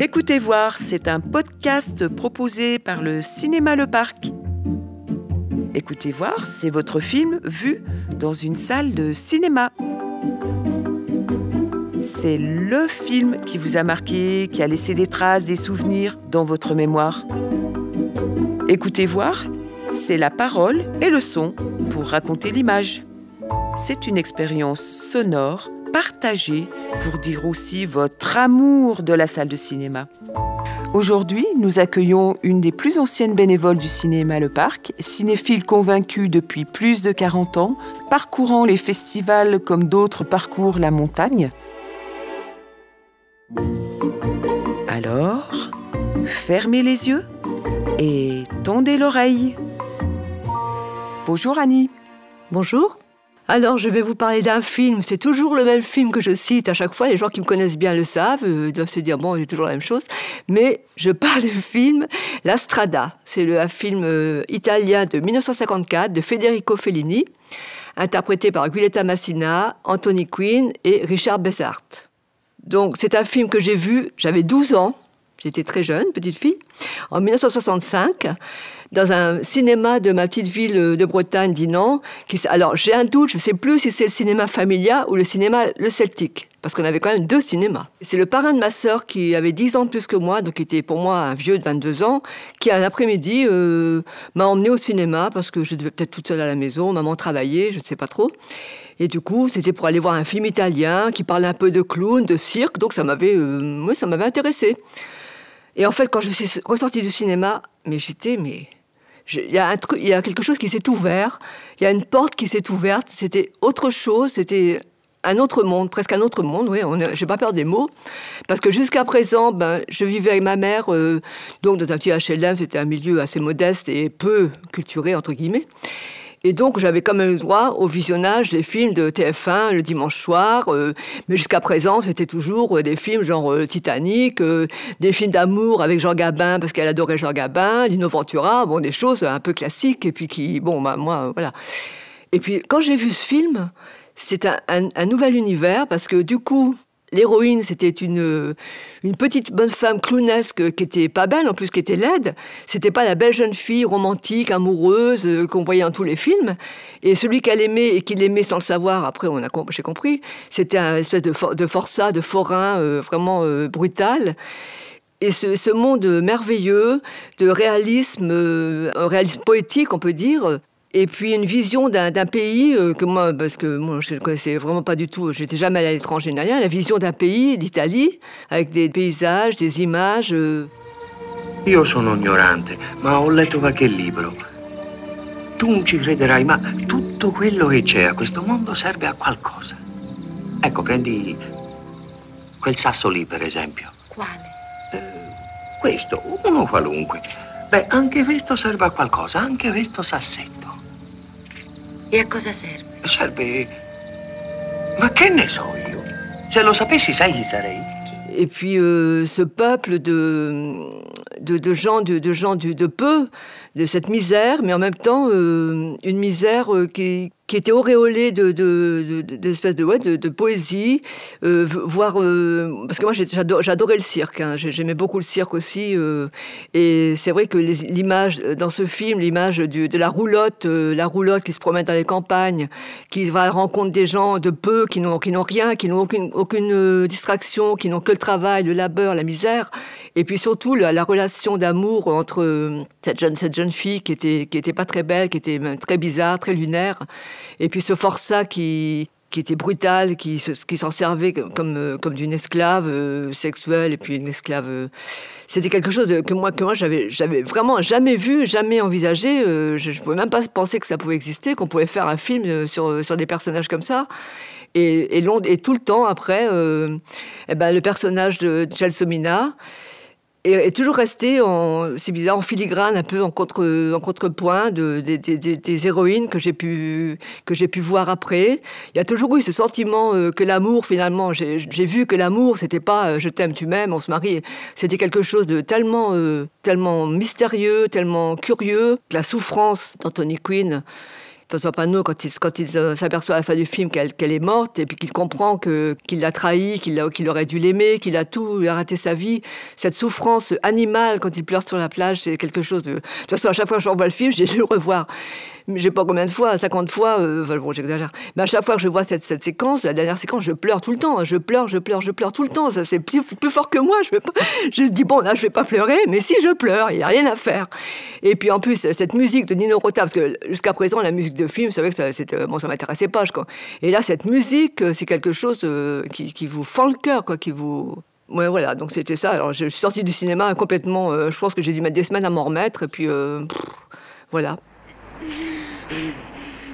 Écoutez voir, c'est un podcast proposé par le Cinéma Le Parc. Écoutez voir, c'est votre film vu dans une salle de cinéma. C'est le film qui vous a marqué, qui a laissé des traces, des souvenirs dans votre mémoire. Écoutez voir, c'est la parole et le son pour raconter l'image. C'est une expérience sonore partagée pour dire aussi votre amour de la salle de cinéma. Aujourd'hui, nous accueillons une des plus anciennes bénévoles du cinéma Le Parc, cinéphile convaincue depuis plus de 40 ans, parcourant les festivals comme d'autres parcourent la montagne. Alors, fermez les yeux et tendez l'oreille. Bonjour Annie. Bonjour. Alors, je vais vous parler d'un film. C'est toujours le même film que je cite à chaque fois. Les gens qui me connaissent bien le savent. Euh, ils doivent se dire, bon, j'ai toujours la même chose. Mais je parle du film La Strada. C'est un film euh, italien de 1954 de Federico Fellini, interprété par Guiletta Massina, Anthony Quinn et Richard Bessart. Donc, c'est un film que j'ai vu, j'avais 12 ans. J'étais très jeune, petite fille, en 1965 dans un cinéma de ma petite ville de Bretagne, Dinan. Alors, j'ai un doute, je ne sais plus si c'est le cinéma Familia ou le cinéma Le Celtic, parce qu'on avait quand même deux cinémas. C'est le parrain de ma sœur qui avait 10 ans de plus que moi, donc qui était pour moi un vieux de 22 ans, qui un après-midi euh, m'a emmené au cinéma parce que je devais peut-être toute seule à la maison, maman travaillait, je ne sais pas trop. Et du coup, c'était pour aller voir un film italien qui parlait un peu de clown, de cirque, donc ça m'avait, euh, m'avait intéressé. Et en fait, quand je suis ressortie du cinéma, mais j'étais, mais il y, a quelque chose qui s'est ouvert, il y a une porte qui s'est ouverte, c'était autre chose, c'était un autre monde, presque un autre monde, oui, j'ai pas peur des mots, parce que jusqu'à présent, ben, je vivais avec ma mère, euh, donc dans un petit HLM, c'était un milieu assez modeste et peu culturé, entre guillemets. Et donc, j'avais quand même droit au visionnage des films de TF1 le dimanche soir. Euh, mais jusqu'à présent, c'était toujours euh, des films genre euh, Titanic, des films d'amour avec Jean Gabin, parce qu'elle adorait Jean Gabin, Lino Ventura, bon, des choses un peu classiques, et puis qui, bon, bah, moi, voilà. Et puis, quand j'ai vu ce film, c'est un, nouvel univers, parce que du coup, L'héroïne, c'était une, une petite bonne femme clownesque qui était pas belle, en plus qui était laide. C'était pas la belle jeune fille romantique, amoureuse euh, qu'on voyait dans tous les films. Et celui qu'elle aimait et qu'il aimait sans le savoir, après on a j'ai compris, c'était un espèce de, forçat, de forain euh, vraiment euh, brutal. Et ce, ce, monde merveilleux de réalisme, réalisme poétique, on peut dire, et puis une vision d'un pays euh, que moi, parce que moi je ne connaissais vraiment pas du tout, j'étais jamais allé à l'étranger ni rien, la vision d'un pays, l'Italie, avec des paysages, des images. Euh... Io sono ignorante, ma ho letto qualche libro. Tu non ci crederai, ma tutto quello che c'è a questo mondo serve a qualcosa. Ecco, prendi quel sasso lì, per esempio. Quale? Eh, questo, uno qualunque. Beh, anche questo serve a qualcosa, anche questo sassetto. E a cosa serve? Serve... Ma che ne so io? Se lo sapessi, sai chi sarei? Et puis euh, ce peuple de, de, de gens, de, de gens de, de, peu, de cette misère, mais en même temps euh, une misère euh, qui, qui était auréolé de, de, d'espèces de, ouais, de, poésie, euh, voire euh, parce que moi j'adorais le cirque, hein, j'aimais beaucoup le cirque aussi, euh, et c'est vrai que l'image dans ce film, l'image de la roulotte, la roulotte qui se promène dans les campagnes, qui va à la rencontre des gens de peu, qui n'ont rien, qui n'ont aucune aucune distraction, qui n'ont que le travail, le labeur, la misère, et puis surtout la, la relation d'amour entre cette jeune cette jeune fille qui était qui était pas très belle, qui était très bizarre, très lunaire. Et puis ce forçat qui, était brutal, qui, s'en servait comme, euh, comme d'une esclave euh, sexuelle et puis une esclave. Euh, c'était quelque chose que moi, que moi j'avais, vraiment jamais vu, jamais envisagé. je ne pouvais même pas penser que ça pouvait exister, qu'on pouvait faire un film sur, sur des personnages comme ça. Et, tout le temps après, eh ben, le personnage de Est, toujours resté, c'est bizarre, en filigrane, un peu en, contre, en contrepoint de, des héroïnes que j'ai pu, que pu voir après. Il y a toujours eu ce sentiment euh, que l'amour, finalement, j'ai vu que l'amour, c'était pas euh, je t'aime, tu m'aimes, on se marie. C'était quelque chose de tellement, euh, tellement mystérieux, tellement curieux. La souffrance d'Anthony Quinn, un panneau quand il, quand il euh, s'aperçoit à la fin du film qu'elle est morte et puis qu'il comprend qu'il l'a trahi, qu'il aurait dû l'aimer, qu'il a tout raté sa vie. Cette souffrance animale quand il pleure sur la plage, c'est quelque chose de. De toute façon, à chaque fois que je revois le film, j'ai dû le revoir je sais pas combien de fois, 50 fois, euh, bon, j'exagère. Mais à chaque fois que je vois cette, cette, séquence, la dernière séquence, je pleure tout le temps. Je pleure, je pleure, je pleure tout le temps. Ça, c'est plus, plus, fort que moi. Je, je dis, bon, là, je vais pas pleurer, mais si je pleure, il n'y a rien à faire. Et puis, en plus, cette musique de Nino Rota, parce que jusqu'à présent, la musique de film, c'est vrai que ça, c'était, bon, ça m'intéressait pas. Et là, cette musique, euh, c'est quelque chose euh, qui, qui, vous fend le cœur, quoi, qui vous. Ouais, voilà, donc c'était ça. Alors, je suis sortie du cinéma complètement. je pense que j'ai dû mettre des semaines à m'en remettre, et puis voilà.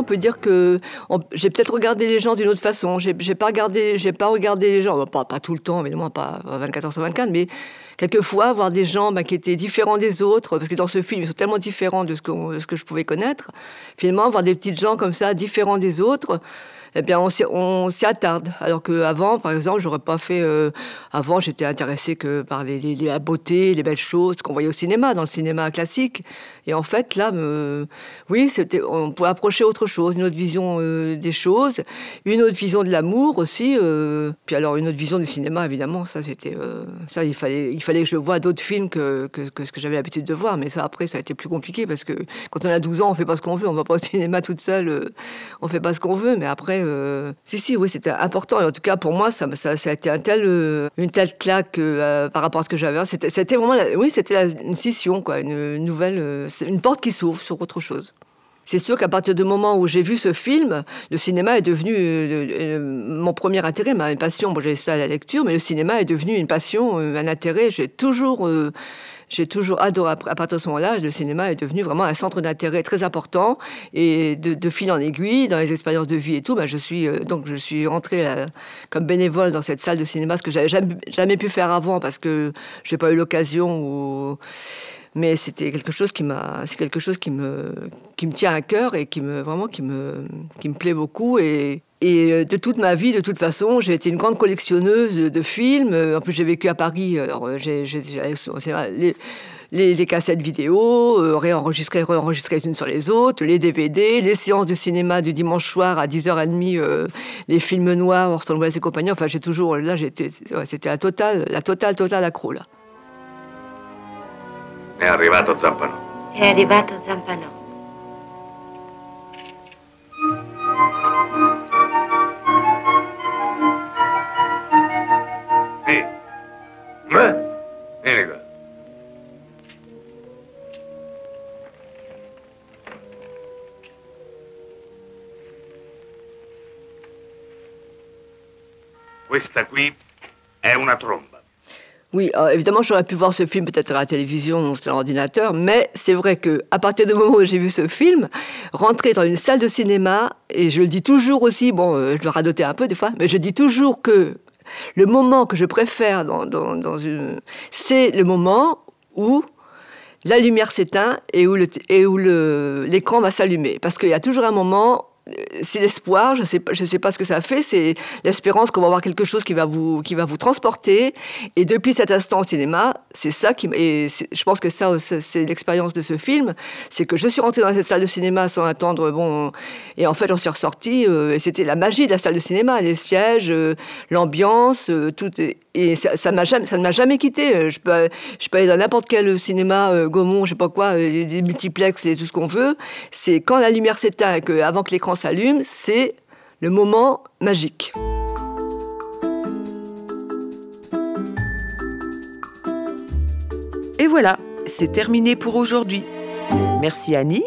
on peut dire que j'ai peut-être regardé les gens d'une autre façon. J'ai pas regardé, j'ai pas regardé les gens, pas, pas, tout le temps, évidemment, pas 24 heures sur 24, mais quelquefois voir des gens bah, qui étaient différents des autres, parce que dans ce film, ils sont tellement différents de ce que, ce que je pouvais connaître. Finalement, voir des petites gens comme ça, différents des autres eh bien, on s'y attarde. Alors qu'avant, par exemple, j'aurais pas fait. Euh, avant, j'étais intéressée que par les, la beauté, les belles choses qu'on voyait au cinéma, dans le cinéma classique. Et en fait, là, oui, c'était, on pouvait approcher autre chose, une autre vision euh, des choses, une autre vision de l'amour aussi. Euh, puis alors, une autre vision du cinéma, évidemment, ça, c'était. ça, il fallait, il fallait que je voie d'autres films que, que, que ce que j'avais l'habitude de voir. Mais ça, après, ça a été plus compliqué parce que quand on a 12 ans, on fait pas ce qu'on veut. On va pas au cinéma toute seule. on fait pas ce qu'on veut. Mais après, euh, si, si, oui, c'était important. Et en tout cas, pour moi, ça, ça, a été un tel, euh, une telle claque euh, par rapport à ce que j'avais. C'était, c'était vraiment, oui, c'était une scission, quoi, une, nouvelle, une porte qui s'ouvre sur autre chose. C'est sûr qu'à partir du moment où j'ai vu ce film, le cinéma est devenu mon premier intérêt, ma passion. Bon, j'ai ça à la lecture, mais le cinéma est devenu une passion, un intérêt. J'ai toujours j'ai toujours adoré. À partir de ce moment-là, le cinéma est devenu vraiment un centre d'intérêt très important. Et de, fil en aiguille, dans les expériences de vie et tout, bah, je suis euh, donc je suis rentrée euh, comme bénévole dans cette salle de cinéma, ce que j'avais jamais, jamais pu faire avant parce que j'ai pas eu l'occasion ou mais c'était quelque chose qui m'a c'est quelque chose qui me qui me tient à cœur et qui me vraiment qui me qui me plaît beaucoup et et euh, de toute ma vie, de toute façon, j'ai été une grande collectionneuse de films. Euh, en plus, j'ai vécu à Paris. Alors, euh, j'ai, les, les, cassettes vidéo, réenregistrées, réenregistrées les unes sur les autres, les DVD, les séances de cinéma du dimanche soir à 10h30, les films noirs, Orson Welles et compagnie. Enfin, j'ai toujours, là, c'était la totale, la totale, totale accro, là. È arrivato Zampano. È arrivato Zampano. Questa qui è una tromba. Oui, euh, évidemment, j'aurais pu voir ce film peut-être à la télévision ou sur l'ordinateur, mais c'est vrai que à partir du moment où j'ai vu ce film, rentrer dans une salle de cinéma, et je le dis toujours aussi, bon, euh, je le radotais un peu des fois, mais je dis toujours que le moment que je préfère dans, dans, une, c'est le moment où la lumière s'éteint et où l'écran va s'allumer. Parce qu'il y a toujours un moment c'est l'espoir, je ne sais, je sais pas ce que ça fait, c'est l'espérance qu'on va voir quelque chose qui va vous, qui va vous transporter. Et depuis cet instant au cinéma, c'est ça qui. Et je pense que ça, c'est l'expérience de ce film. C'est que je suis rentrée dans cette salle de cinéma sans attendre. Bon, et en fait, j'en suis ressortie. Euh, c'était la magie de la salle de cinéma les sièges, euh, l'ambiance, euh, tout. Et ça, ça, ça ne m'a jamais quitté. Je peux, je peux aller dans n'importe quel cinéma, Gaumont, je sais pas quoi, des multiplex et tout ce qu'on veut. C'est quand la lumière s'éteint, avant que l'écran s'allume, c'est le moment magique. Et voilà, c'est terminé pour aujourd'hui. Merci Annie.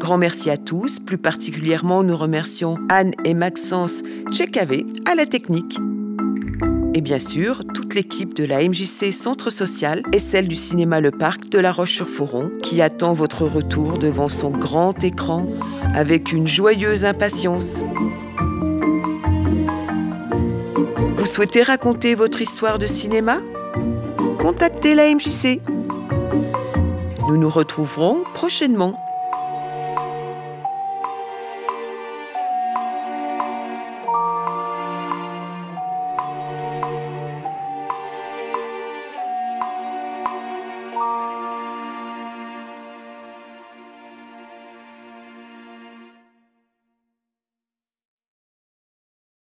Grand merci à tous, plus particulièrement nous remercions Anne et Maxence Tchekavé à la technique. Et bien sûr, toute l'équipe de la MJC Centre Social et celle du cinéma Le Parc de La Roche-sur-Foron qui attend votre retour devant son grand écran avec une joyeuse impatience. Vous souhaitez raconter votre histoire de cinéma? Contactez la MJC. Nous nous retrouverons prochainement.